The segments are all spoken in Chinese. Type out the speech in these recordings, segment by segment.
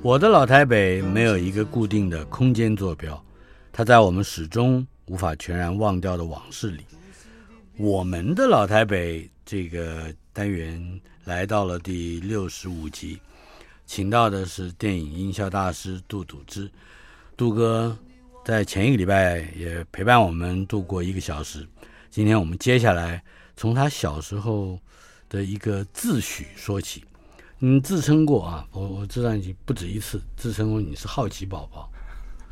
我的老台北没有一个固定的空间坐标，它在我们始终无法全然忘掉的往事里。我们的老台北这个单元来到了第六十五集，请到的是电影音效大师杜笃之。杜哥在前一个礼拜也陪伴我们度过一个小时。今天我们接下来从他小时候的一个自诩说起。你自称过啊，我我知道你不止一次自称过你是好奇宝宝，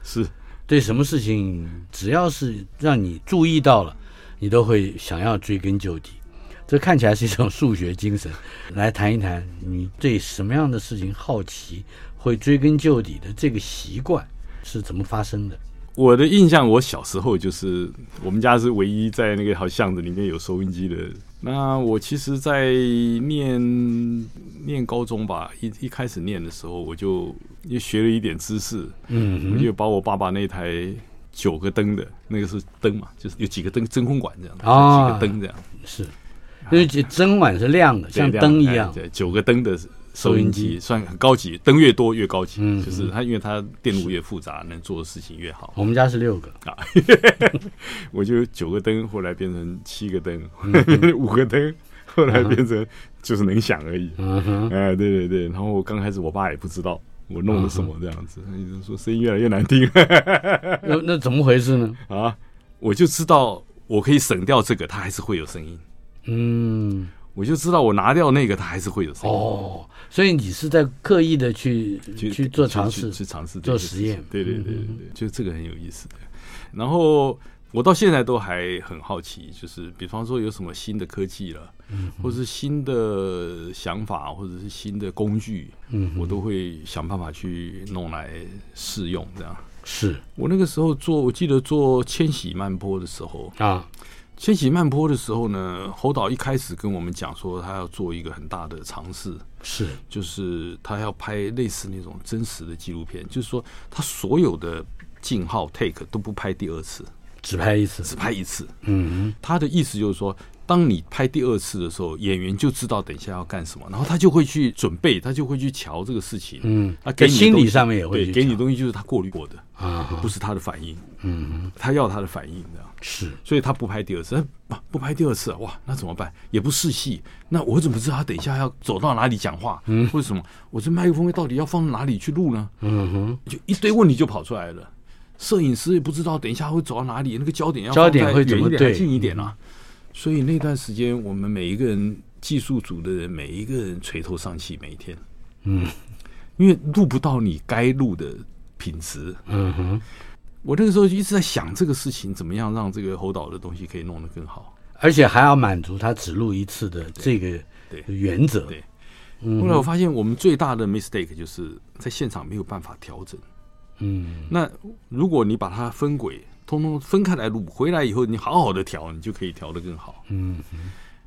是对什么事情只要是让你注意到了，你都会想要追根究底。这看起来是一种数学精神。来谈一谈你对什么样的事情好奇，会追根究底的这个习惯是怎么发生的？我的印象，我小时候就是我们家是唯一在那个好巷子里面有收音机的。那我其实，在念念高中吧，一一开始念的时候，我就也学了一点知识。嗯，我就把我爸爸那台九个灯的那个是灯嘛，就是有几个灯，真空管这样的，哦、几个灯这样。是，因为真空管是亮的，像灯一样。对，九个灯的。收音机算很高级，灯越多越高级。嗯，就是它，因为它电路越复杂，能做的事情越好。我们家是六个啊，我就九个灯，后来变成七个灯，五个灯，后来变成就是能响而已。嗯哎，对对对，然后我刚开始我爸也不知道我弄了什么这样子，他一直说声音越来越难听。那那怎么回事呢？啊，我就知道我可以省掉这个，它还是会有声音。嗯。我就知道，我拿掉那个，它还是会有声音。哦，所以你是在刻意的去去，做尝试，去尝试做实验。对对对对对，就这个很有意思的。然后我到现在都还很好奇，就是比方说有什么新的科技了，嗯，或者是新的想法，或者是新的工具，嗯，我都会想办法去弄来试用。这样是我那个时候做，我记得做千禧慢波的时候啊。千禧慢坡的时候呢，侯导一开始跟我们讲说，他要做一个很大的尝试，是，就是他要拍类似那种真实的纪录片，就是说他所有的镜号 take 都不拍第二次，只拍一次，只拍一次。嗯，他的意思就是说，当你拍第二次的时候，演员就知道等一下要干什么，然后他就会去准备，他就会去瞧这个事情。嗯，他给你心理上面也会给你东西，就是他过滤过的啊，不是他的反应。嗯，他要他的反应的。是，所以他不拍第二次，不不拍第二次，哇，那怎么办？也不试戏，那我怎么知道他等一下要走到哪里讲话？嗯，为什么？我这麦克风到底要放哪里去录呢？嗯哼，就一堆问题就跑出来了。摄影师也不知道等一下会走到哪里，那个焦点要焦点会怎么对、近一点啊。所以那段时间，我们每一个人技术组的人，每一个人垂头丧气，每一天，嗯，因为录不到你该录的品质。嗯哼。我那个时候一直在想这个事情，怎么样让这个侯导的东西可以弄得更好，而且还要满足他只录一次的这个原则。对，后来我发现我们最大的 mistake 就是在现场没有办法调整。嗯，那如果你把它分轨，通通分开来录，回来以后你好好的调，你就可以调得更好。嗯，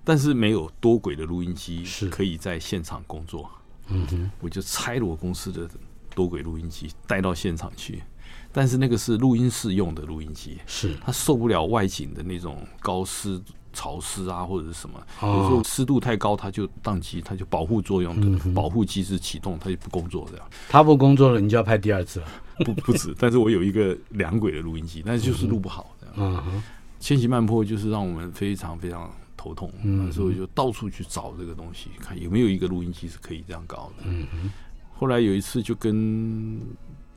但是没有多轨的录音机是可以在现场工作。嗯哼，我就拆了我公司的多轨录音机带到现场去。但是那个是录音室用的录音机，是它受不了外景的那种高湿、潮湿啊，或者是什么，有时候湿度太高，它就宕机，它就保护作用的保护机制启动，它就不工作这样。它不工作了，你就要拍第二次了？不不止，但是我有一个两轨的录音机，但是就是录不好。嗯哼，千禧慢坡就是让我们非常非常头痛，那时候就到处去找这个东西，看有没有一个录音机是可以这样搞的。嗯哼，后来有一次就跟。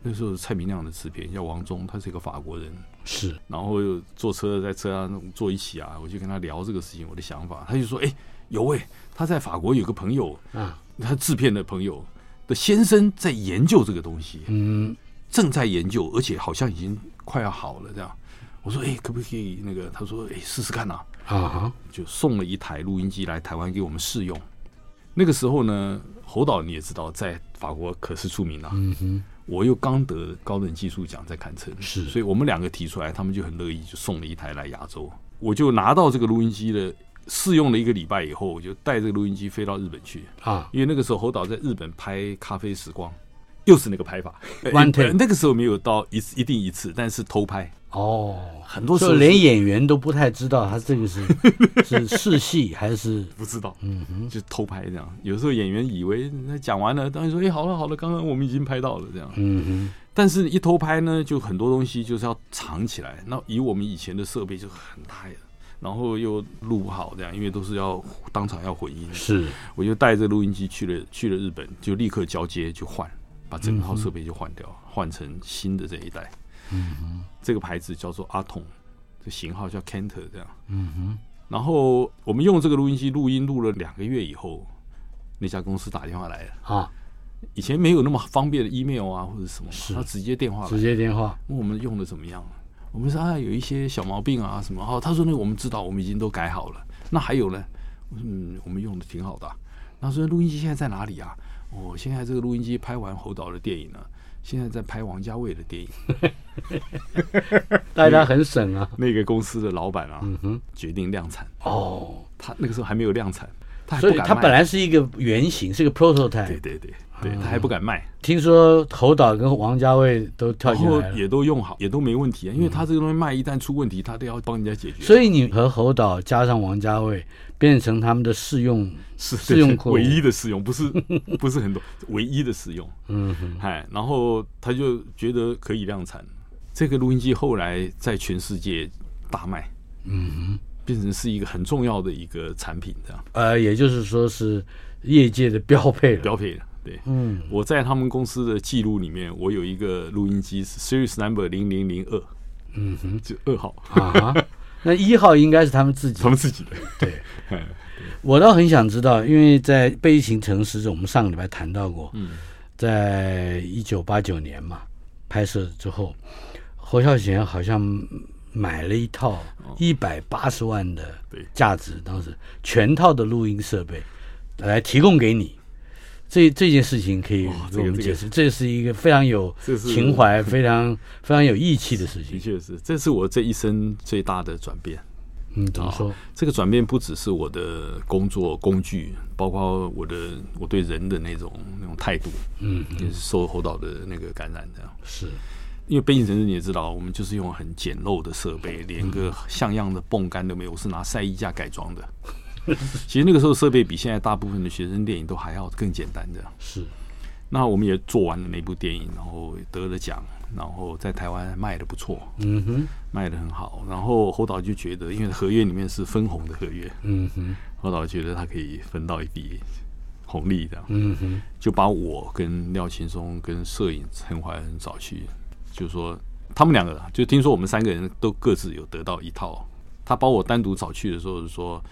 那时候蔡明亮的制片叫王忠，他是一个法国人，是，然后又坐车在车上坐一起啊，我就跟他聊这个事情，我的想法，他就说，哎、欸，有哎、欸，他在法国有个朋友啊，他制片的朋友的先生在研究这个东西，嗯，正在研究，而且好像已经快要好了。这样，我说，哎，可不可以那个？他说，哎，试试看呐。啊，就送了一台录音机来台湾给我们试用。那个时候呢，侯导你也知道，在法国可是出名了。嗯哼，我又刚得高等技术奖在坎城，是，所以我们两个提出来，他们就很乐意，就送了一台来亚洲。我就拿到这个录音机的试用了一个礼拜以后，我就带这个录音机飞到日本去啊，因为那个时候侯导在日本拍《咖啡时光》，又是那个拍法，one take，那个时候没有到一一定一次，但是偷拍。哦，很多时候连演员都不太知道他这个是 是试戏还是不知道，嗯哼，就偷拍这样。有时候演员以为那讲完了，当然说哎、欸、好了好了，刚刚我们已经拍到了这样，嗯哼。但是一偷拍呢，就很多东西就是要藏起来。那以我们以前的设备就很大呀，然后又录不好这样，因为都是要当场要混音。是，我就带着录音机去了去了日本，就立刻交接就换，把整套设备就换掉，换、嗯、成新的这一代。嗯哼，这个牌子叫做阿童，这型号叫 Kenter 这样。嗯哼，然后我们用这个录音机录音录了两个月以后，那家公司打电话来了啊。以前没有那么方便的 email 啊或者什么，他直接电话，直接电话问我们用的怎么样。我们说啊有一些小毛病啊什么。哦，他说那个我们知道，我们已经都改好了。那还有呢？嗯，我们用的挺好的啊。他说录音机现在在哪里啊？哦，现在这个录音机拍完侯导的电影了。现在在拍王家卫的电影，大家很省啊。那个公司的老板啊，嗯哼，决定量产。哦，他那个时候还没有量产，他所以他本来是一个原型，是个 prototype。对对对对，他还不敢卖。听说侯导跟王家卫都跳进来了，也都用好，也都没问题啊。因为他这个东西卖一旦出问题，他都要帮人家解决。所以你和侯导加上王家卫。变成他们的试用 试试用库，唯一的试用，不是 不是很多，唯一的试用。嗯，哎，然后他就觉得可以量产。这个录音机后来在全世界大卖，嗯，变成是一个很重要的一个产品，这样。呃，也就是说是业界的标配了，标配了。对，嗯，我在他们公司的记录里面，我有一个录音机是 Series Number 零零零二，嗯哼，就二号。啊。那一号应该是他们自己，他们自己的。对，我倒很想知道，因为在《悲情城市》我们上个礼拜谈到过，嗯，在一九八九年嘛拍摄之后，侯孝贤好像买了一套一百八十万的价值，当时全套的录音设备来提供给你。这这件事情可以给我们解释，这是一个非常有情怀、非常非常有义气的事情。的确是，这是我这一生最大的转变。嗯，怎么说？这个转变不只是我的工作工具，包括我的我对人的那种那种态度。嗯，也是受侯导的那个感染的。是，因为背景城市你也知道，我们就是用很简陋的设备，连个像样的泵杆都没有，我是拿晒衣架改装的。其实那个时候设备比现在大部分的学生电影都还要更简单的。是，那我们也做完了那部电影，然后得了奖，然后在台湾卖的不错，嗯哼，卖的很好。然后侯导就觉得，因为合约里面是分红的合约，嗯哼，侯导觉得他可以分到一笔红利的，嗯哼，就把我跟廖青松跟摄影陈怀恩找去，就说他们两个就听说我们三个人都各自有得到一套，他把我单独找去的时候是说。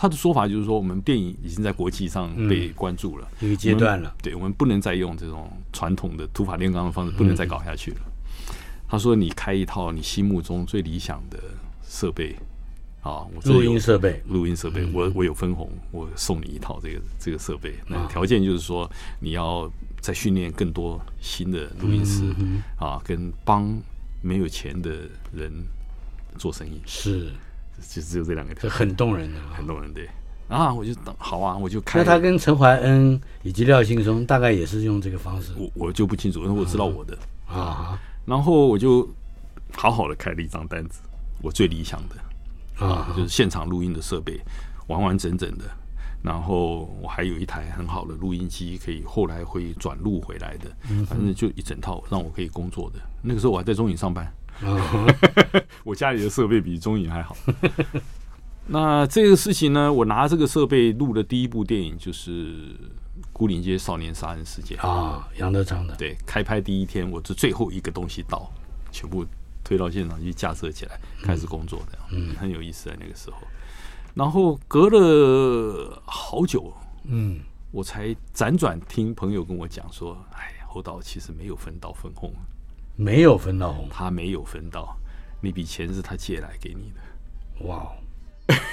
他的说法就是说，我们电影已经在国际上被关注了，一个阶段了。对，我们不能再用这种传统的土法炼钢的方式，不能再搞下去了。他说：“你开一套你心目中最理想的设备啊，我录音设备，录音设备，我我有分红，我送你一套这个这个设备。那条件就是说，你要再训练更多新的录音师啊，跟帮没有钱的人做生意。”是。就只有这两个，这很动人的，很动人。对啊，我就等好啊，我就开。那他跟陈怀恩以及廖庆松大概也是用这个方式，我我就不清楚，因为我知道我的啊。然后我就好好的开了一张单子，我最理想的啊，就是现场录音的设备完完整整的。然后我还有一台很好的录音机，可以后来会转录回来的，反正就一整套让我可以工作的。那个时候我还在中影上班。我家里的设备比中影还好。那这个事情呢，我拿这个设备录的第一部电影就是《孤岭街少年杀人事件》啊，杨德昌的。对，开拍第一天，我这最后一个东西到，全部推到现场去架设起来，开始工作，这样，嗯，很有意思在那个时候。然后隔了好久，嗯，我才辗转听朋友跟我讲说，哎呀，侯导其实没有分到分红，没有分到红，他没有分到，那笔钱是他借来给你的。哇，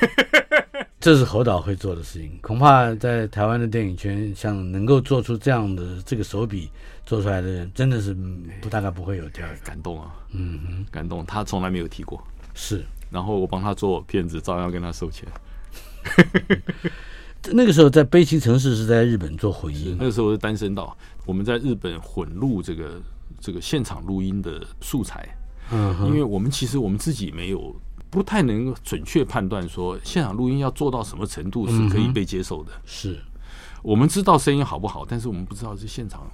这是侯导会做的事情，恐怕在台湾的电影圈，像能够做出这样的这个手笔做出来的人，真的是不大概不会有第二个。感动啊，嗯哼，感动，他从来没有提过，是，然后我帮他做片子，照样跟他收钱。那个时候在悲情城市是在日本做混音，那个时候是单身道，我们在日本混录这个这个现场录音的素材。嗯，因为我们其实我们自己没有不太能准确判断说现场录音要做到什么程度是可以被接受的。是，我们知道声音好不好，但是我们不知道是现场。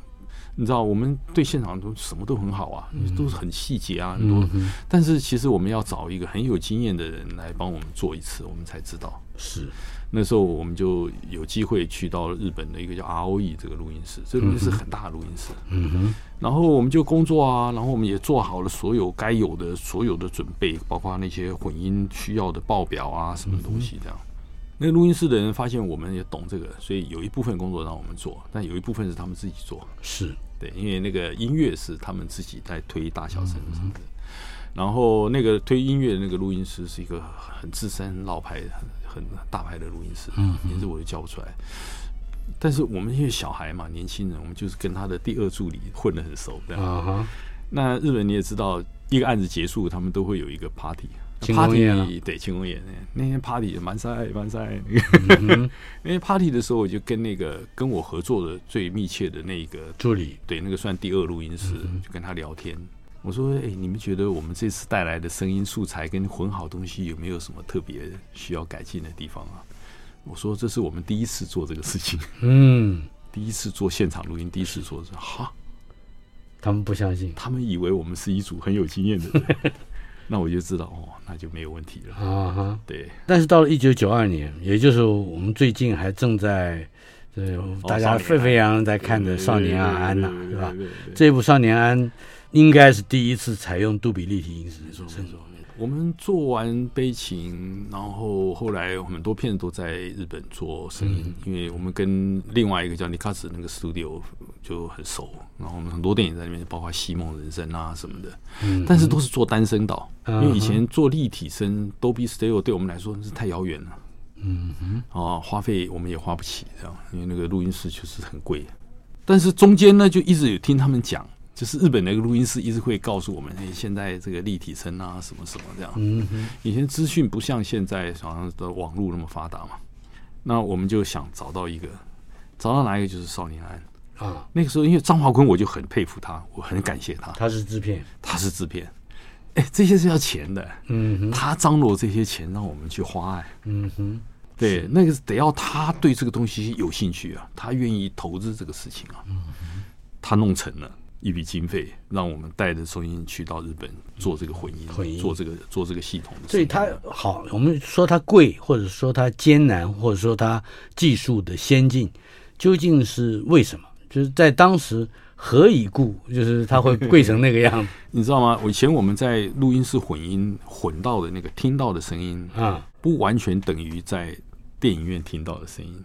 你知道，我们对现场都什么都很好啊，都是很细节啊，很多。但是其实我们要找一个很有经验的人来帮我们做一次，我们才知道是。那时候我们就有机会去到日本的一个叫 ROE 这个录音室，这个录音室很大的录音室。嗯哼。然后我们就工作啊，然后我们也做好了所有该有的所有的准备，包括那些混音需要的报表啊，什么东西这样。那个录音室的人发现我们也懂这个，所以有一部分工作让我们做，但有一部分是他们自己做。是对，因为那个音乐是他们自己在推大小声什么的。然后那个推音乐的那个录音师是一个很资深老牌的。很大牌的录音室，名字我都叫不出来。但是我们因为小孩嘛，年轻人，我们就是跟他的第二助理混得很熟，这样。那日本你也知道，一个案子结束，他们都会有一个 party。party 对庆功宴，那天 party 蛮晒蛮晒。那天 party 的时候，我就跟那个跟我合作的最密切的那个助理，对那个算第二录音师，就跟他聊天。我说：“哎，你们觉得我们这次带来的声音素材跟混好东西有没有什么特别需要改进的地方啊？”我说：“这是我们第一次做这个事情，嗯，第一次做现场录音，第一次做是哈。”他们不相信，他们以为我们是一组很有经验的人。那我就知道哦，那就没有问题了。啊哈，对。但是到了一九九二年，也就是我们最近还正在对大家沸沸扬扬在看的《少年安安》呐，是吧？这部《少年安》。应该是第一次采用杜比立体音质，没错没错。我们做完悲情，然后后来很多片子都在日本做声音，因为我们跟另外一个叫尼卡斯那个 studio 就很熟，然后我们很多电影在里面，包括《西梦人生》啊什么的，但是都是做单声道，因为以前做立体声 Dolby Stereo 对我们来说是太遥远了，嗯哼，啊，花费我们也花不起，这样，因为那个录音室就是很贵，但是中间呢，就一直有听他们讲。就是日本那个录音师一直会告诉我们，哎，现在这个立体声啊，什么什么这样。嗯哼。以前资讯不像现在好像的网络那么发达嘛，那我们就想找到一个，找到哪一个就是少年安啊。那个时候，因为张华坤，我就很佩服他，我很感谢他。他是制片，他是制片。哎，这些是要钱的。嗯哼。他张罗这些钱让我们去花，哎。嗯哼。对，那个得要他对这个东西有兴趣啊，他愿意投资这个事情啊。嗯哼。他弄成了。一笔经费，让我们带着收音去到日本做这个混音，混音做这个做这个系统。所以它好，我们说它贵，或者说它艰难，或者说它技术的先进，究竟是为什么？就是在当时何以故？就是它会贵成那个样子，你知道吗？以前我们在录音室混音混到的那个听到的声音啊，不完全等于在电影院听到的声音，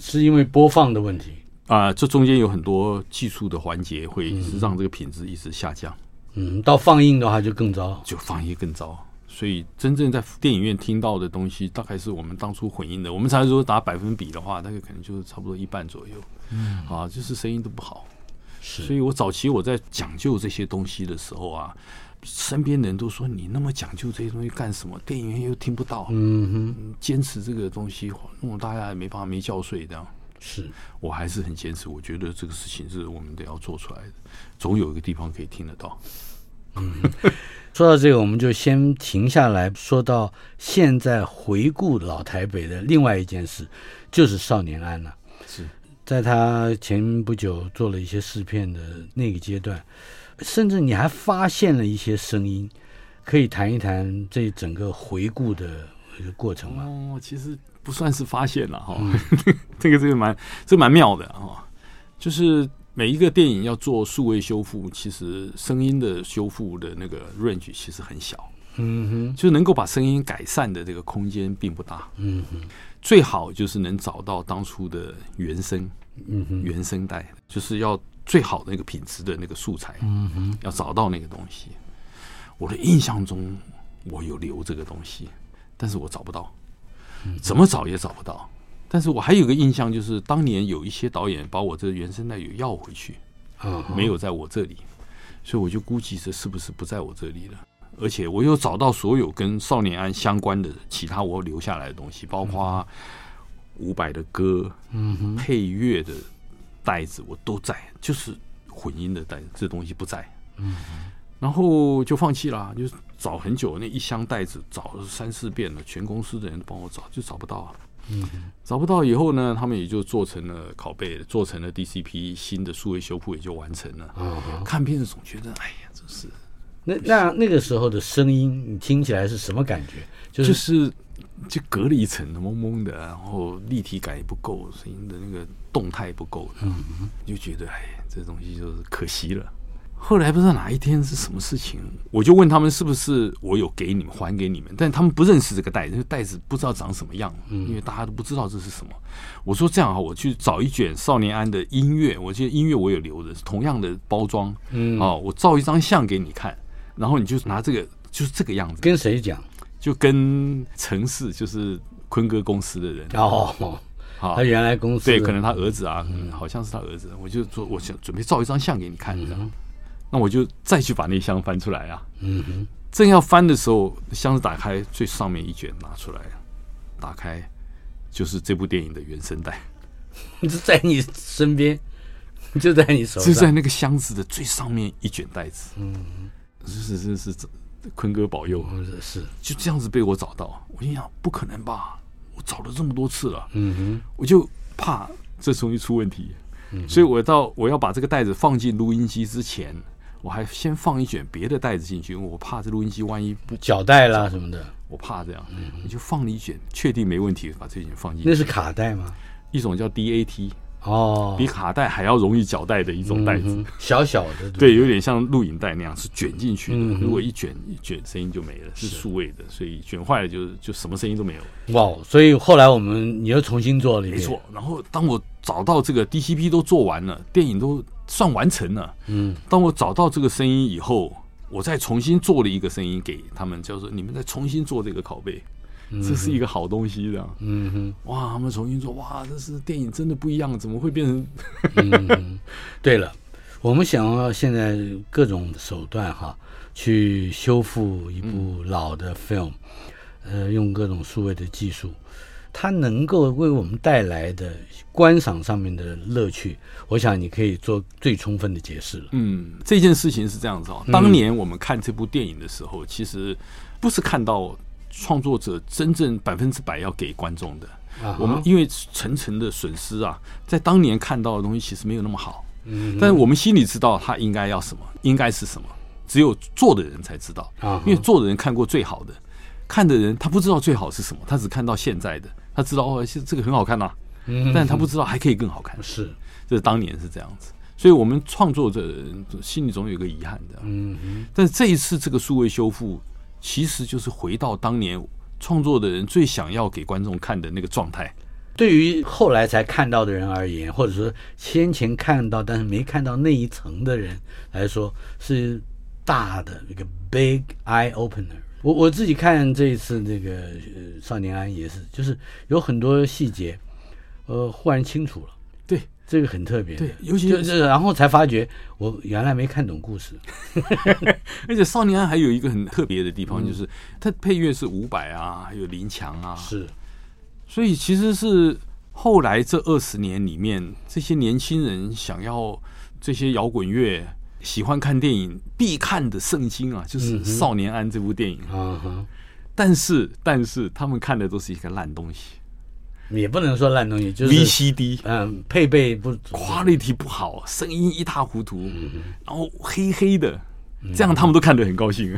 是因为播放的问题。啊，这中间有很多技术的环节，会让这个品质一直下降。嗯，到放映的话就更糟，就放映更糟。所以真正在电影院听到的东西，大概是我们当初混音的。我们才说打百分比的话，大概可能就是差不多一半左右。嗯，啊，就是声音都不好。是，所以我早期我在讲究这些东西的时候啊，身边人都说，你那么讲究这些东西干什么？电影院又听不到。嗯哼，坚持这个东西，弄得大家也没办法没觉睡这样。是我还是很坚持，我觉得这个事情是我们得要做出来的，总有一个地方可以听得到。嗯，说到这个，我们就先停下来说到现在回顾老台北的另外一件事，就是少年安了。是在他前不久做了一些试片的那个阶段，甚至你还发现了一些声音，可以谈一谈这整个回顾的一个过程吗？哦，其实。不算是发现了哈，这个这个蛮这蛮妙的哈，就是每一个电影要做数位修复，其实声音的修复的那个 range 其实很小，嗯哼，就能够把声音改善的这个空间并不大。嗯哼，最好就是能找到当初的原声，嗯哼，原声带，就是要最好的那个品质的那个素材。嗯哼，要找到那个东西。我的印象中，我有留这个东西，但是我找不到，怎么找也找不到。但是我还有个印象，就是当年有一些导演把我这原声带有要回去，没有在我这里，所以我就估计这是不是不在我这里了。而且我又找到所有跟少年安相关的其他我留下来的东西，包括伍佰的歌，嗯，配乐的袋子我都在，就是混音的袋子这东西不在，嗯。然后就放弃了，就找很久，那一箱袋子找了三四遍了，全公司的人都帮我找，就找不到啊。嗯，找不到以后呢，他们也就做成了拷贝，做成了 DCP，新的数位修复也就完成了。嗯，看片子总觉得，哎呀，真是。那那那个时候的声音，你听起来是什么感觉？就是、就是、就隔了一层蒙蒙的，然后立体感也不够，声音的那个动态不够的，嗯，就觉得，哎，这东西就是可惜了。后来不知道哪一天是什么事情，我就问他们是不是我有给你们还给你们，但他们不认识这个袋子，这个袋子不知道长什么样，因为大家都不知道这是什么。我说这样哈，我去找一卷少年安的音乐，我记得音乐我有留着，同样的包装，嗯，啊，我照一张相给你看，然后你就拿这个，就是这个样子。跟谁讲？就跟城市，就是坤哥公司的人哦，好，他原来公司对，可能他儿子啊，嗯，好像是他儿子，我就说我想准备照一张相给你看，这样。那我就再去把那箱翻出来啊！嗯哼，正要翻的时候，箱子打开，最上面一卷拿出来，打开就是这部电影的原声带，就在你身边，就在你手上，就在那个箱子的最上面一卷袋子。嗯，是是是是，坤哥保佑，是就这样子被我找到。我心想，不可能吧？我找了这么多次了，嗯哼，我就怕这东西出问题，所以我到我要把这个袋子放进录音机之前。我还先放一卷别的袋子进去，因为我怕这录音机万一不脚带啦什么的，我怕这样。你就放了一卷，确定没问题，把这卷放进去。那是卡带吗？一种叫 DAT 哦，比卡带还要容易缴带的一种袋子，小小的，对，有点像录影带那样，是卷进去的。如果一卷一卷，声音就没了，是数位的，所以卷坏了就就什么声音都没有。哇，所以后来我们你又重新做了一遍，没错。然后当我找到这个 DCP 都做完了，电影都。算完成了。嗯，当我找到这个声音以后，我再重新做了一个声音给他们，叫做你们再重新做这个拷贝，这是一个好东西的。嗯哼，哇，他们重新做，哇，这是电影真的不一样，怎么会变成？嗯，对了，我们想要现在各种手段哈，去修复一部老的 film，呃，用各种数位的技术。它能够为我们带来的观赏上面的乐趣，我想你可以做最充分的解释了。嗯，这件事情是这样子哦。当年我们看这部电影的时候，其实不是看到创作者真正百分之百要给观众的。我们因为层层的损失啊，在当年看到的东西其实没有那么好。嗯，但是我们心里知道他应该要什么，应该是什么，只有做的人才知道。啊，因为做的人看过最好的，看的人他不知道最好是什么，他只看到现在的。他知道哦，这个很好看呐、啊，但他不知道还可以更好看。是，这是当年是这样子，所以我们创作者心里总有一个遗憾的。嗯嗯。但是这一次这个数位修复，其实就是回到当年创作的人最想要给观众看的那个状态。对于后来才看到的人而言，或者说先前看到但是没看到那一层的人来说，是大的一个 big eye opener。我我自己看这一次那个呃少年安也是，就是有很多细节，呃，忽然清楚了。对，这个很特别。对，尤其是就然后才发觉我原来没看懂故事。而且少年安还有一个很特别的地方，就是它配乐是伍佰啊，还有林强啊。是，所以其实是后来这二十年里面，这些年轻人想要这些摇滚乐。喜欢看电影必看的圣经啊，就是《少年安》这部电影。嗯哼，但是但是他们看的都是一个烂东西，也不能说烂东西，就是 VCD，嗯，配备不，quality 不好，声音一塌糊涂，然后黑黑的，这样他们都看得很高兴。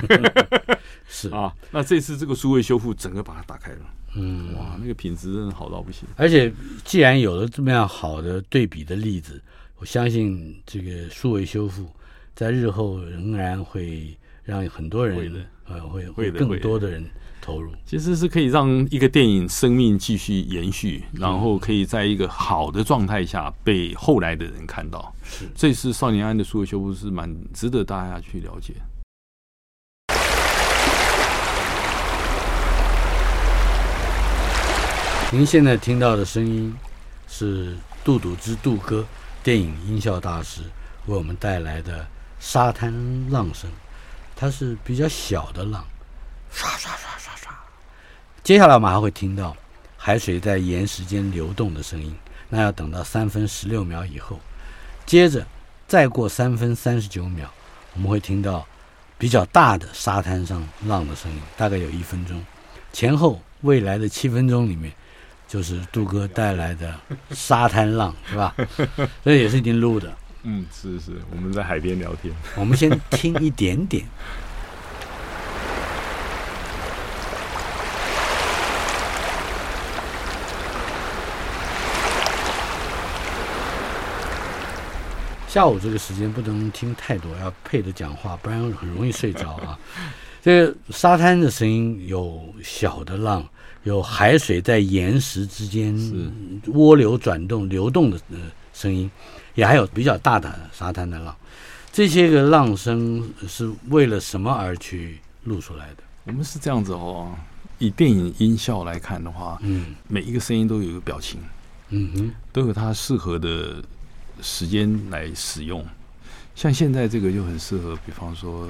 是 啊，那这次这个数位修复，整个把它打开了。嗯，哇，那个品质真的好到不行。而且既然有了这么样好的对比的例子，我相信这个数位修复。在日后仍然会让很多人呃，会会更多的人投入。其实是可以让一个电影生命继续延续，然后可以在一个好的状态下被后来的人看到。是，这次少年安的数位修复是蛮值得大家去了解。您现在听到的声音是杜笃之杜哥，电影音效大师为我们带来的沙滩浪声，它是比较小的浪，刷刷刷刷刷。接下来我们还会听到海水在岩石间流动的声音，那要等到三分十六秒以后，接着再过三分三十九秒，我们会听到比较大的沙滩上浪的声音，大概有一分钟，前后未来的七分钟里面。就是杜哥带来的沙滩浪，是吧？这也是已经录的。嗯，是是，我们在海边聊天。我们先听一点点。下午这个时间不能听太多，要配着讲话，不然很容易睡着啊。这个沙滩的声音有小的浪。有海水在岩石之间涡流转动、流动的呃声音，也还有比较大的沙滩的浪。这些个浪声是为了什么而去录出来的？我们是这样子哦，以电影音效来看的话，嗯，每一个声音都有一个表情，嗯哼，都有它适合的时间来使用。像现在这个就很适合，比方说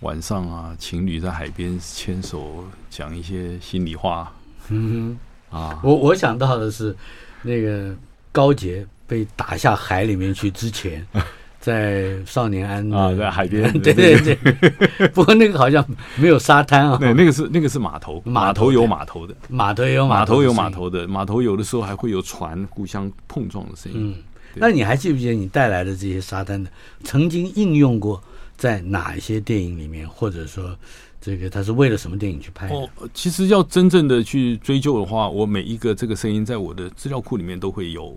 晚上啊，情侣在海边牵手讲一些心里话。嗯哼啊，我我想到的是，那个高捷被打下海里面去之前，在少年安啊，在海边，对对对。不过那个好像没有沙滩啊，对，那个是那个是码头，码头有码头的，码头有码头有码头的，码头有的时候还会有船互相碰撞的声音。嗯，那你还记不记得你带来的这些沙滩的，曾经应用过在哪一些电影里面，或者说？这个他是为了什么电影去拍的？哦，其实要真正的去追究的话，我每一个这个声音在我的资料库里面都会有。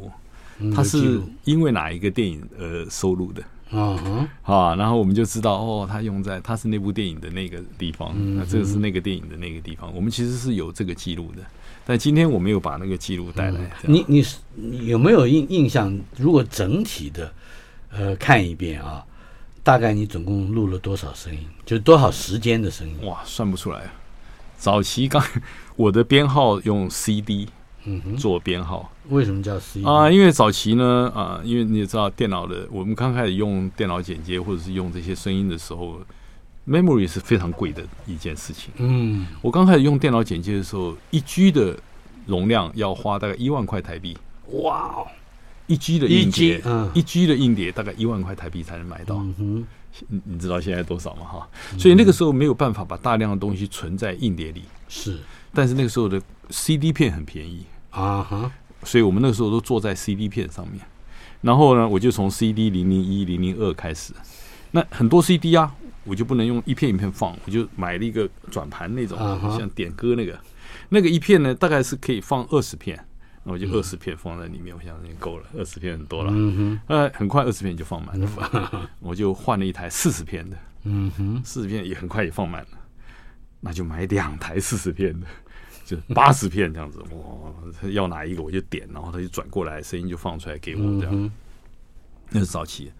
它是因为哪一个电影而收录的？啊、嗯、啊，然后我们就知道哦，它用在它是那部电影的那个地方，嗯、那这个是那个电影的那个地方。我们其实是有这个记录的，但今天我没有把那个记录带来。你你有没有印印象？如果整体的呃看一遍啊？大概你总共录了多少声音？就多少时间的声音？哇，算不出来。早期刚 我的编号用 CD，嗯哼，做编号。为什么叫 CD 啊？因为早期呢，啊，因为你也知道电脑的，我们刚开始用电脑剪接或者是用这些声音的时候，memory 是非常贵的一件事情。嗯，我刚开始用电脑剪接的时候，一 G 的容量要花大概一万块台币。哇哦。一 G 的硬碟，嗯，一 G 的硬碟大概一万块台币才能买到。嗯哼，你你知道现在多少吗？哈，所以那个时候没有办法把大量的东西存在硬碟里。是，但是那个时候的 CD 片很便宜啊哈，所以我们那个时候都坐在 CD 片上面。然后呢，我就从 CD 零零一、零零二开始。那很多 CD 啊，我就不能用一片一片放，我就买了一个转盘那种，像点歌那个，那个一片呢，大概是可以放二十片。那我就二十片放在里面，嗯、我想已经够了，二十片很多了。嗯哼，呃，很快二十片就放满了，嗯、我就换了一台四十片的。嗯哼，四十片也很快也放满了，那就买两台四十片的，就八十片这样子。哇，要哪一个我就点，然后他就转过来，声音就放出来给我这样。嗯、那是早期。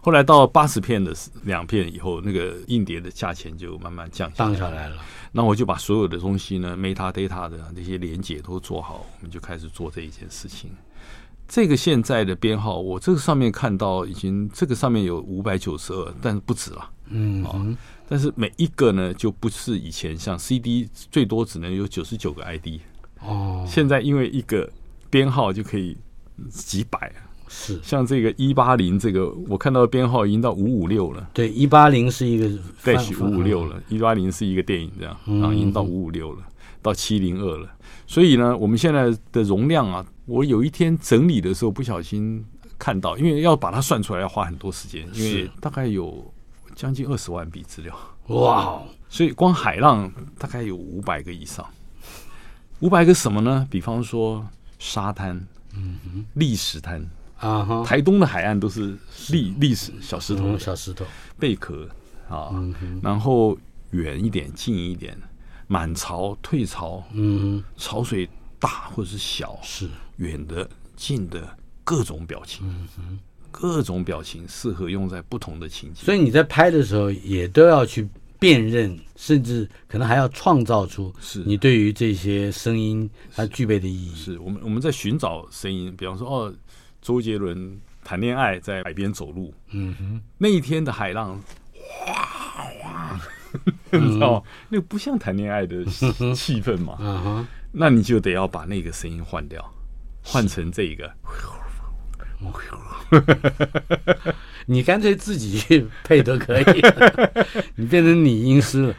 后来到八十片的两片以后，那个硬碟的价钱就慢慢降降下来了。那我就把所有的东西呢，metadata 的那些连接都做好，我们就开始做这一件事情。这个现在的编号，我这个上面看到已经这个上面有五百九十二，但是不止了。嗯，哦，但是每一个呢，就不是以前像 CD 最多只能有九十九个 ID 哦，现在因为一个编号就可以几百。是像这个一八零这个，我看到编号已经到五五六了。对，一八零是一个对，五五六了。一八零是一个电影这样，然后已经到五五六了，到七零二了。所以呢，我们现在的容量啊，我有一天整理的时候不小心看到，因为要把它算出来要花很多时间，因为大概有将近二十万笔资料。哇！所以光海浪大概有五百个以上，五百个什么呢？比方说沙滩，嗯哼，砾石滩。啊哈！台东的海岸都是砾砾石小石头，小石头、贝壳啊，然后远一点、近一点，满潮、退潮，嗯，潮水大或者是小，是远的、近的各种表情，嗯哼，各种表情适合用在不同的情景。所以你在拍的时候也都要去辨认，甚至可能还要创造出是。你对于这些声音它具备的意义。是我们我们在寻找声音，比方说哦，周杰伦谈恋爱在海边走路，嗯哼，那一天的海浪哗哗，你知道吗？那个不像谈恋爱的 气氛嘛，那你就得要把那个声音换掉，换成这一个。你干脆自己去配都可以，你变成拟音师了。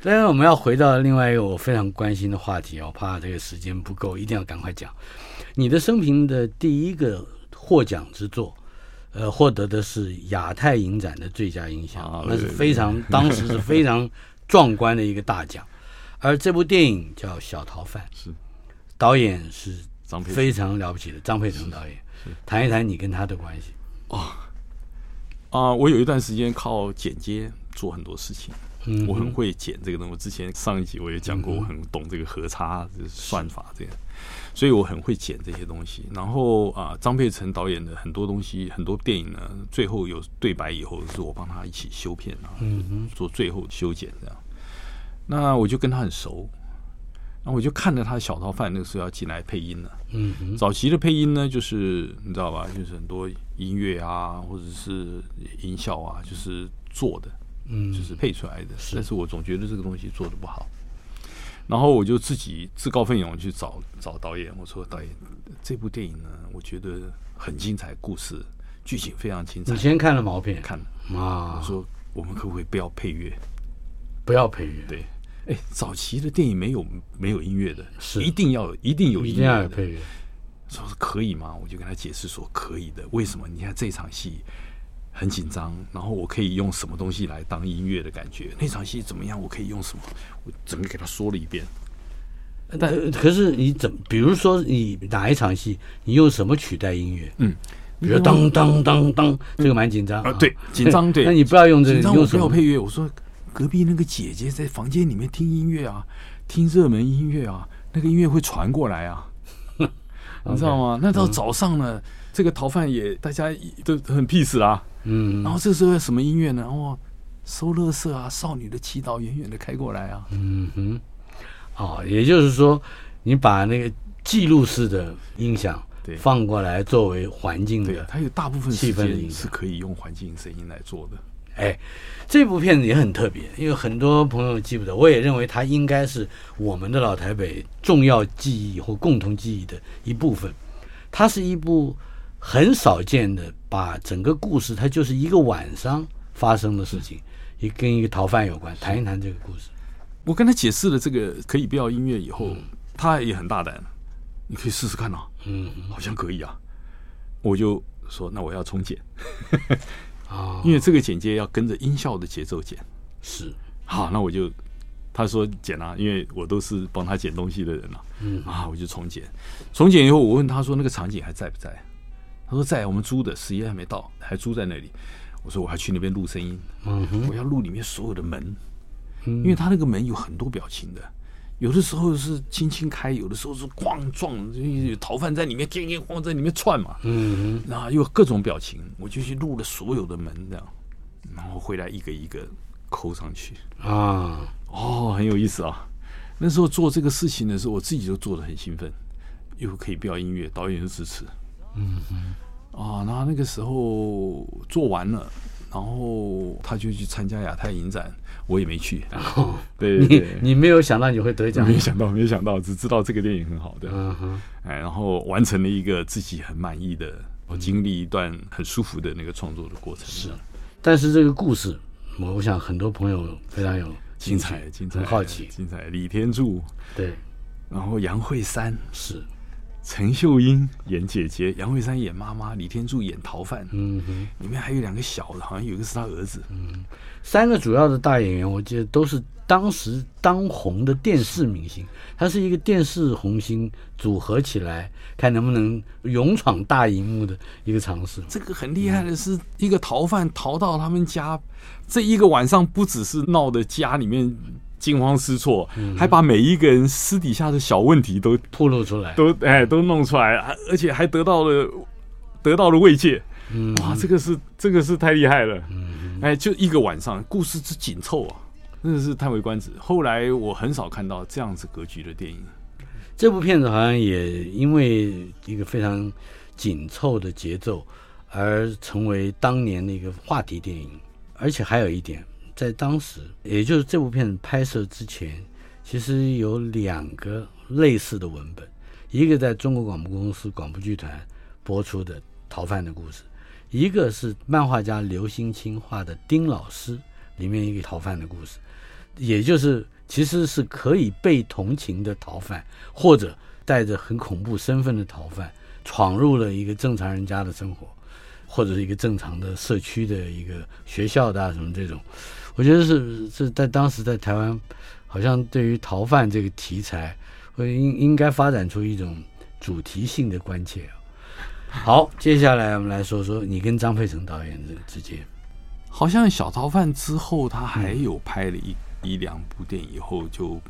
但是我们要回到另外一个我非常关心的话题，我怕这个时间不够，一定要赶快讲。你的生平的第一个获奖之作，呃，获得的是亚太影展的最佳音响，那是非常当时是非常壮观的一个大奖。而这部电影叫《小逃犯》，是导演是张佩非常了不起的张佩诚导演。谈一谈你跟他的关系。哦，啊，我有一段时间靠剪接做很多事情，嗯，我很会剪这个东西。之前上一集我也讲过，我很懂这个和差这算法这样，所以我很会剪这些东西。然后啊，张佩诚导演的很多东西，很多电影呢，最后有对白以后，是我帮他一起修片啊，嗯，做最后修剪这样。那我就跟他很熟。那我就看着他的小逃犯，那个时候要进来配音了。嗯，早期的配音呢，就是你知道吧，就是很多音乐啊，或者是音效啊，就是做的，嗯，就是配出来的。是，但是我总觉得这个东西做的不好。然后我就自己自告奋勇去找找导演，我说导演，这部电影呢，我觉得很精彩，故事剧情非常精彩。你先看了毛片？看了啊。我说我们可不可以不要配乐？不要配乐？对。哎，早期的电影没有没有音乐的，是一定要，一定有音乐的，一定要配乐。说是可以吗？我就跟他解释说可以的。为什么？你看这场戏很紧张，然后我可以用什么东西来当音乐的感觉？那场戏怎么样？我可以用什么？我整个给他说了一遍。但可是你怎么？比如说你哪一场戏，你用什么取代音乐？嗯，比如当当当当，这个蛮紧张啊。对，紧张对。那你不要用这个，紧张我不要配乐。我说。隔壁那个姐姐在房间里面听音乐啊，听热门音乐啊，那个音乐会传过来啊，你知道吗？那到早上呢，嗯、这个逃犯也大家都很 peace 啦，嗯，然后这时候什么音乐呢？哦，收乐色啊，少女的祈祷远远的开过来啊，嗯哼，哦，也就是说，你把那个记录式的音响对。放过来作为环境的，它有大部分时间是可以用环境声音来做的。哎，这部片子也很特别，因为很多朋友记不得，我也认为它应该是我们的老台北重要记忆或共同记忆的一部分。它是一部很少见的，把整个故事，它就是一个晚上发生的事情，也跟一个逃犯有关。谈一谈这个故事。我跟他解释了这个可以不要音乐以后，嗯、他也很大胆，你可以试试看呐、啊。嗯，好像可以啊。我就说，那我要重剪。啊，因为这个剪接要跟着音效的节奏剪，是好，那我就他说剪啊，因为我都是帮他剪东西的人了，嗯啊，我就重剪，重剪以后我问他说那个场景还在不在？他说在，我们租的时间还没到，还租在那里。我说我还去那边录声音，嗯，我要录里面所有的门，因为他那个门有很多表情的。有的时候是轻轻开，有的时候是咣撞，有逃犯在里面，哐哐哐在里面窜嘛，嗯，然后又各种表情，我就去录了所有的门这样，然后回来一个一个抠上去。啊，哦，很有意思啊。那时候做这个事情的时候，我自己就做的很兴奋，又可以飙音乐，导演又支持，嗯嗯，啊，然后那个时候做完了，然后他就去参加亚太影展。我也没去，然后对，对，对，你你没有想到你会得奖，没想到，没想到，只知道这个电影很好的，嗯哼，哎，然后完成了一个自己很满意的，我经历一段很舒服的那个创作的过程。是，但是这个故事，我我想很多朋友非常有精彩，精彩，很好奇，精彩。李天柱，对，然后杨惠珊。是，陈秀英演姐姐，杨慧珊演妈妈，李天柱演逃犯。嗯哼，里面还有两个小的，好像有一个是他儿子。嗯，三个主要的大演员，我记得都是当时当红的电视明星。他是一个电视红星组合起来，看能不能勇闯大荧幕的一个尝试。这个很厉害的是，一个逃犯逃到他们家，这一个晚上不只是闹得家里面。惊慌失措，还把每一个人私底下的小问题都暴露出来，都哎都弄出来，而且还得到了得到了慰藉。哇，这个是这个是太厉害了。哎，就一个晚上，故事之紧凑啊，真的是叹为观止。后来我很少看到这样子格局的电影。这部片子好像也因为一个非常紧凑的节奏而成为当年的一个话题电影，而且还有一点。在当时，也就是这部片子拍摄之前，其实有两个类似的文本，一个在中国广播公司广播剧团播出的《逃犯的故事》，一个是漫画家刘兴钦画的《丁老师》里面一个逃犯的故事，也就是其实是可以被同情的逃犯，或者带着很恐怖身份的逃犯，闯入了一个正常人家的生活，或者是一个正常的社区的一个学校的啊什么这种。我觉得是是在当时在台湾，好像对于逃犯这个题材，会应应该发展出一种主题性的关切。好，接下来我们来说说你跟张佩成导演的之间。好像小逃犯之后，他还有拍了一一两部电影，以后就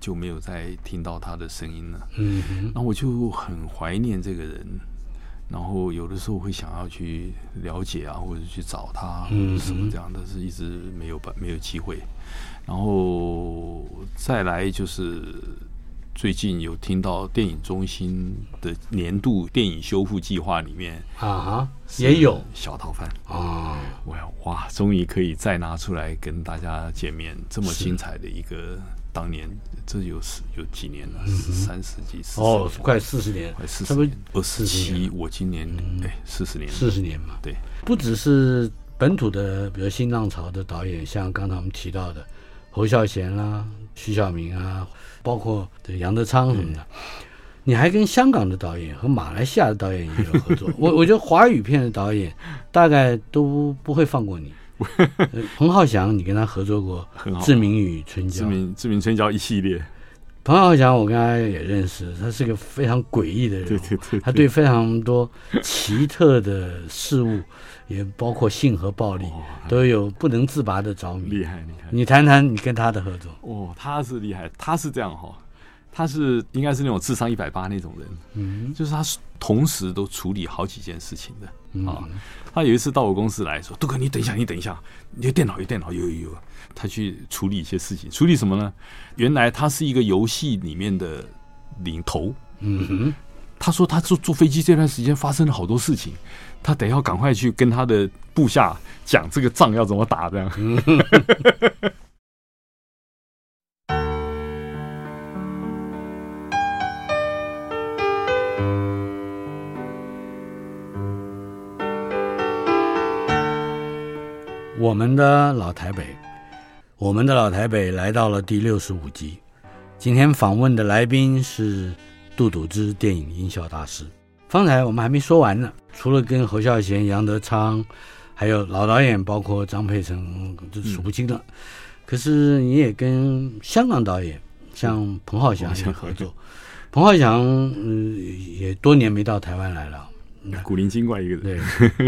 就没有再听到他的声音了。嗯哼，那我就很怀念这个人。然后有的时候会想要去了解啊，或者去找他，嗯，什么这样但，是一直没有办没有机会。然后再来就是最近有听到电影中心的年度电影修复计划里面啊，也有。小逃犯啊，我要哇，终于可以再拿出来跟大家见面，这么精彩的一个当年。这有十有几年了，三十几哦，快四十年，快四十年，二十七，我今年哎，四十年，四十年嘛，对，不只是本土的，比如新浪潮的导演，像刚才我们提到的侯孝贤啦、徐晓明啊，包括这杨德昌什么的，你还跟香港的导演和马来西亚的导演也有合作。我我觉得华语片的导演大概都不会放过你。彭浩翔，你跟他合作过《志明与春娇》，《志明志明春娇》一系列。彭浩翔，我跟他也认识，他是个非常诡异的人，对对对，他对非常多奇特的事物，也包括性和暴力，都有不能自拔的着迷。厉害，厉害！你谈谈你跟他的合作。哦，他是厉害，他是这样哈，他是应该是那种智商一百八那种人，嗯，就是他同时都处理好几件事情的啊。他有一次到我公司来说：“杜哥，你等一下，你等一下，你的电脑有电脑有有有。”他去处理一些事情，处理什么呢？原来他是一个游戏里面的领头。嗯哼，他说他坐坐飞机这段时间发生了好多事情，他得要赶快去跟他的部下讲这个仗要怎么打这样。我们的老台北，我们的老台北来到了第六十五集。今天访问的来宾是杜笃之电影音效大师。方才我们还没说完呢，除了跟侯孝贤、杨德昌，还有老导演，包括张佩诚，这数不清了。嗯、可是你也跟香港导演，像彭浩翔也合作。彭浩翔，嗯，也多年没到台湾来了。古灵精怪一个人，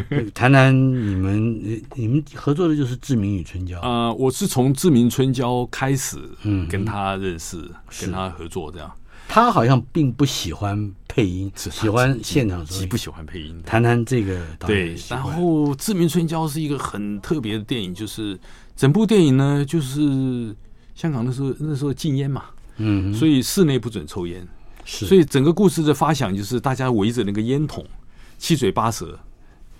对，谈谈你们你们合作的就是《志明与春娇》啊、呃，我是从《志明春娇》开始，嗯，跟他认识，嗯、跟他合作这样。他好像并不喜欢配音，是喜欢现场，极不喜欢配音。谈谈这个对，然后《志明春娇》是一个很特别的电影，就是整部电影呢，就是香港那时候那时候禁烟嘛，嗯，所以室内不准抽烟，是，所以整个故事的发想就是大家围着那个烟筒。七嘴八舌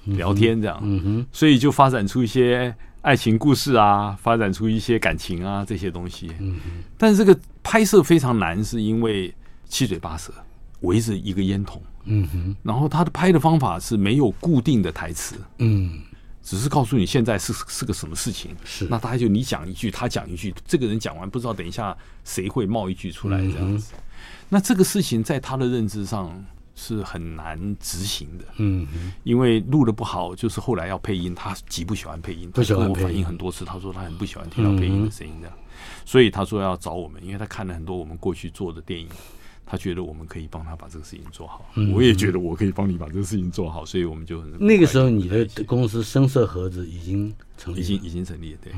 聊天这样，嗯哼，所以就发展出一些爱情故事啊，发展出一些感情啊这些东西。嗯哼，但是这个拍摄非常难，是因为七嘴八舌围着一个烟筒。嗯哼，然后他的拍的方法是没有固定的台词，嗯，只是告诉你现在是是个什么事情。是，那大家就你讲一句，他讲一句，这个人讲完不知道等一下谁会冒一句出来这样子。那这个事情在他的认知上。是很难执行的。嗯，因为录的不好，就是后来要配音，他极不喜欢配音。他跟我反映很多次，他说他很不喜欢听到配音的声音这样，所以他说要找我们，因为他看了很多我们过去做的电影。他觉得我们可以帮他把这个事情做好，嗯，我也觉得我可以帮你把这个事情做好，所以我们就很那个时候你的公司声色盒子已经成立，已经已经成立了，对。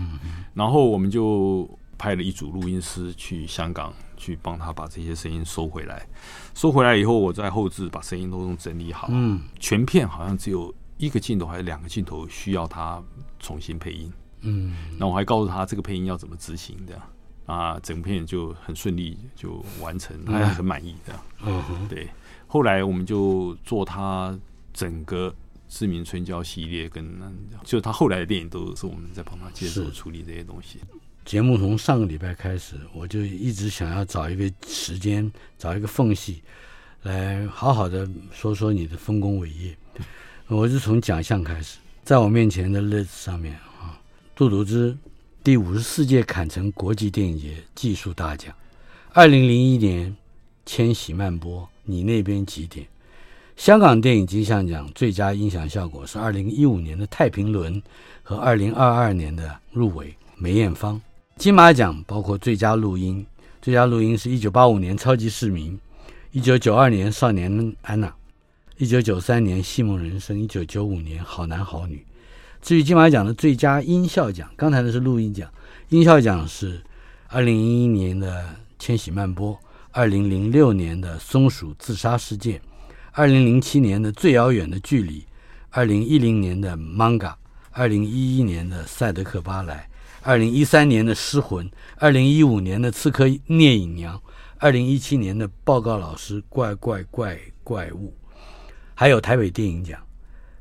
然后我们就派了一组录音师去香港去帮他把这些声音收回来，收回来以后，我在后置把声音都弄整理好。嗯，全片好像只有一个镜头还是两个镜头需要他重新配音。嗯，那我还告诉他这个配音要怎么执行的。啊，整片就很顺利就完成，他还很满意的。嗯，对。后来我们就做他整个《志明春娇》系列，跟就他后来的电影都是我们在帮他接手处理这些东西。节目从上个礼拜开始，我就一直想要找一个时间，找一个缝隙，来好好的说说你的丰功伟业。我是从奖项开始，在我面前的 list 上面啊，杜笃之。第五十四届坎城国际电影节技术大奖，二零零一年《千禧曼波》，你那边几点？香港电影金像奖最佳音响效果是二零一五年的《太平轮》和二零二二年的入围梅艳芳。金马奖包括最佳录音，最佳录音是一九八五年《超级市民》，一九九二年《少年安娜》，一九九三年《戏梦人生》，一九九五年《好男好女》。至于金马奖的最佳音效奖，刚才的是录音奖，音效奖是二零一一年的《千禧曼波》，二零零六年的《松鼠自杀事件》，二零零七年的《最遥远的距离》，二零一零年的《Manga》，二零一一年的《赛德克巴莱》，二零一三年的《失魂》，二零一五年的《刺客聂隐娘》，二零一七年的《报告老师怪怪怪怪物》，还有台北电影奖。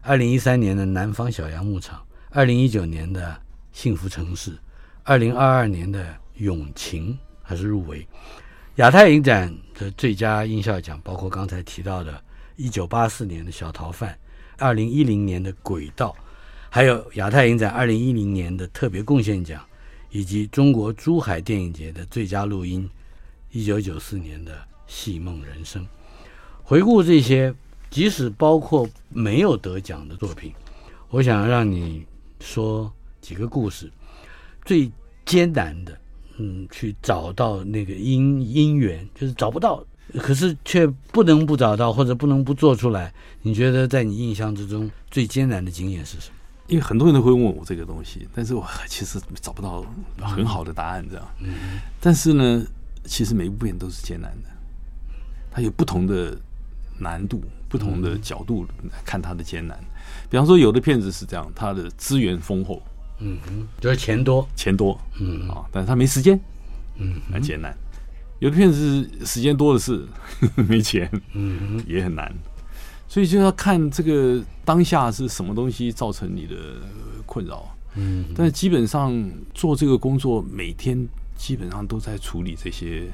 二零一三年的南方小羊牧场，二零一九年的幸福城市，二零二二年的永晴还是入围。亚太影展的最佳音效奖包括刚才提到的，一九八四年的小逃犯，二零一零年的轨道，还有亚太影展二零一零年的特别贡献奖，以及中国珠海电影节的最佳录音，一九九四年的戏梦人生。回顾这些。即使包括没有得奖的作品，我想让你说几个故事。最艰难的，嗯，去找到那个因因缘，就是找不到，可是却不能不找到，或者不能不做出来。你觉得在你印象之中最艰难的经验是什么？因为很多人都会问我这个东西，但是我其实找不到很好的答案，这样。嗯。但是呢，其实每一部片都是艰难的，它有不同的难度。不同的角度来看它的艰难，比方说有的片子是这样，它的资源丰厚，嗯哼，就是钱多，钱多，嗯啊，但是他没时间，嗯，很艰难。有的片子时间多的是，呵 呵没钱，嗯，也很难。所以就要看这个当下是什么东西造成你的困扰，嗯，但是基本上做这个工作，每天基本上都在处理这些。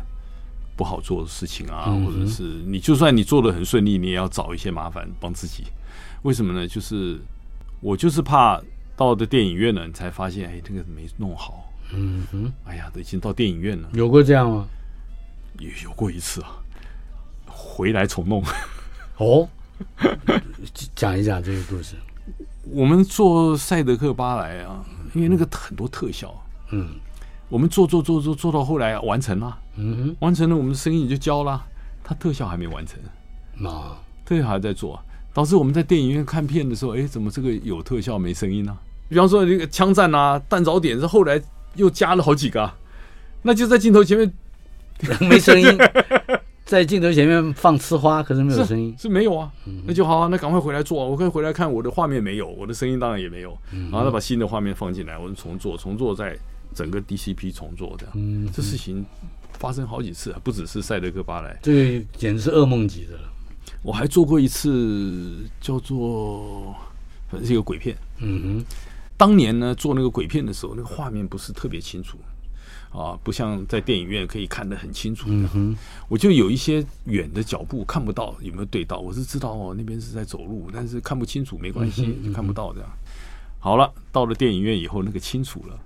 不好做的事情啊，或者是你就算你做的很顺利，你也要找一些麻烦帮自己。为什么呢？就是我就是怕到的电影院呢，你才发现哎，这个没弄好。嗯哼，哎呀，都已经到电影院了。有过这样吗？有有过一次啊，回来重弄。哦，讲一讲这个故事。我们做赛德克巴莱啊，因为那个很多特效。嗯。我们做做做做做到后来完成了，嗯，完成了，我们的声音就交了，他特效还没完成，啊，特效还在做，导致我们在电影院看片的时候，哎，怎么这个有特效没声音呢？比方说那个枪战啊、弹着点是后来又加了好几个，那就在镜头前面。没声音，在镜头前面放呲花，可是没有声音，是，是没有啊，那就好啊，那赶快回来做，我可以回来看我的画面没有，我的声音当然也没有，然后再把新的画面放进来，我们重做，重做再。整个 DCP 重做的，嗯，这事情发生好几次啊，不只是赛德克巴莱，这个简直是噩梦级的了。我还做过一次叫做，反正是一个鬼片，嗯哼。当年呢，做那个鬼片的时候，那个画面不是特别清楚啊，不像在电影院可以看得很清楚。嗯哼，我就有一些远的脚步看不到有没有对到，我是知道哦，那边是在走路，但是看不清楚，没关系，就看不到这样。好了，到了电影院以后，那个清楚了。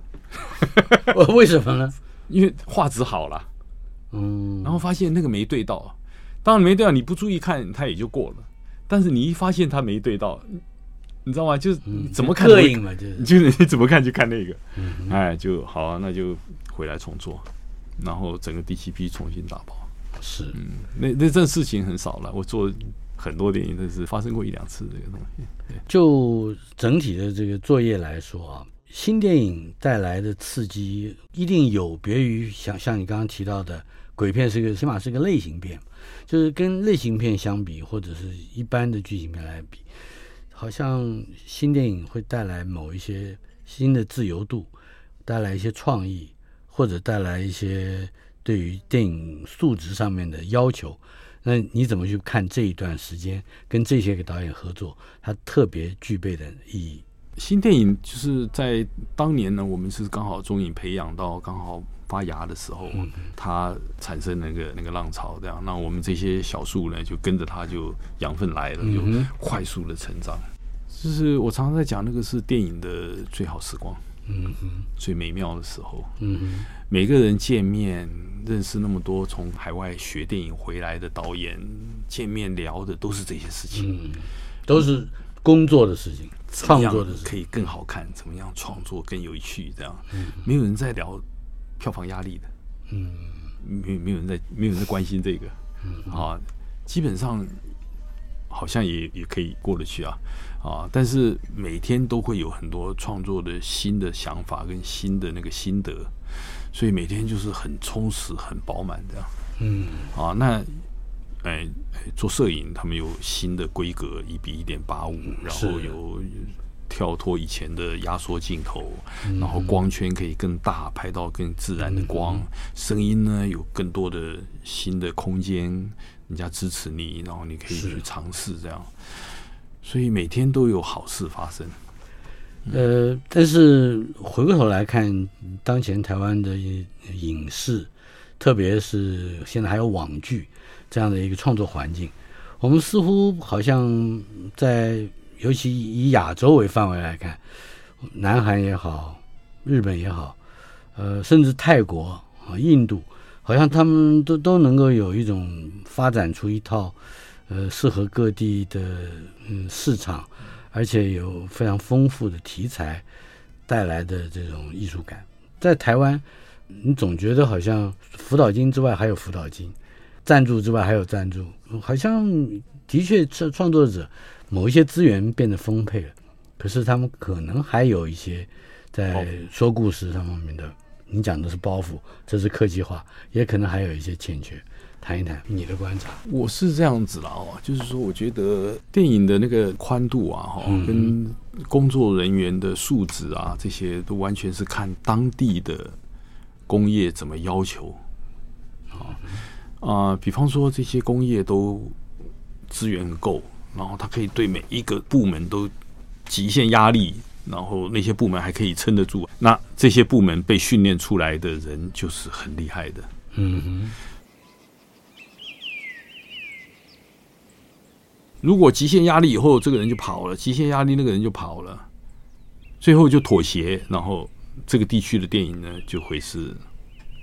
为什么呢？因为画质好了，嗯，然后发现那个没对到，当然没对到，你不注意看，它也就过了。但是你一发现它没对到，你知道吗？就是怎么看？膈应嘛，就是 就是你怎么看就看那个，哎，就好啊，那就回来重做，然后整个第七批重新打包。是，嗯，那那这事情很少了，我做很多电影，都是发生过一两次这个东西。就整体的这个作业来说啊，新电影带来的刺激一定有别于像像你刚刚提到的鬼片，是个起码是个类型片。就是跟类型片相比，或者是一般的剧情片来比，好像新电影会带来某一些新的自由度，带来一些创意，或者带来一些对于电影素质上面的要求。那你怎么去看这一段时间跟这些个导演合作，它特别具备的意义？新电影就是在当年呢，我们是刚好中影培养到刚好。发芽的时候，它产生那个那个浪潮，这样，那我们这些小树呢，就跟着它就养分来了，就快速的成长。就是我常常在讲，那个是电影的最好时光，嗯哼，最美妙的时候，嗯哼，每个人见面认识那么多从海外学电影回来的导演，见面聊的都是这些事情，嗯。都是工作的事情，创作的事情。可以更好看，怎么样创作更有趣，这样，嗯。没有人在聊。票房压力的，嗯，没没有人在，没有人在关心这个，嗯。啊，基本上好像也也可以过得去啊，啊，但是每天都会有很多创作的新的想法跟新的那个心得，所以每天就是很充实、很饱满这样，嗯啊，那哎做摄影，他们有新的规格，一比一点八五，然后有。跳脱以前的压缩镜头，然后光圈可以更大，拍到更自然的光。声音呢，有更多的新的空间，人家支持你，然后你可以去尝试这样。所以每天都有好事发生。呃，但是回过头来看，当前台湾的影视，特别是现在还有网剧这样的一个创作环境，我们似乎好像在。尤其以亚洲为范围来看，南韩也好，日本也好，呃，甚至泰国啊、印度，好像他们都都能够有一种发展出一套，呃，适合各地的嗯市场，而且有非常丰富的题材带来的这种艺术感。在台湾，你总觉得好像辅导金之外还有辅导金，赞助之外还有赞助，好像的确创创作者。某一些资源变得丰沛了，可是他们可能还有一些在说故事上面的，你讲的是包袱，这是客气话，也可能还有一些欠缺。谈一谈你的观察。我是这样子啦哦，就是说，我觉得电影的那个宽度啊，哈，跟工作人员的素质啊，这些都完全是看当地的工业怎么要求。啊啊，比方说这些工业都资源够。然后他可以对每一个部门都极限压力，然后那些部门还可以撑得住。那这些部门被训练出来的人就是很厉害的。嗯哼。如果极限压力以后，这个人就跑了；极限压力，那个人就跑了，最后就妥协，然后这个地区的电影呢，就会是，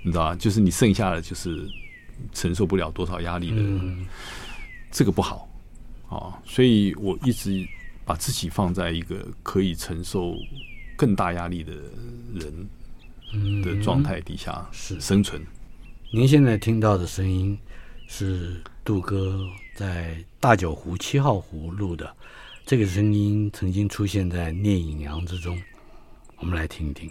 你知道吧？就是你剩下的就是承受不了多少压力的人，嗯、这个不好。啊，所以我一直把自己放在一个可以承受更大压力的人的状态底下是生存。您现在听到的声音是杜哥在大九湖七号湖录的，这个声音曾经出现在《聂隐娘》之中，我们来听一听。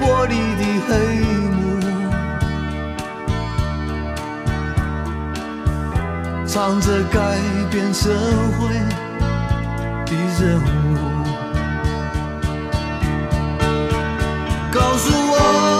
玻璃的黑幕，唱着改变社会的任务，告诉我。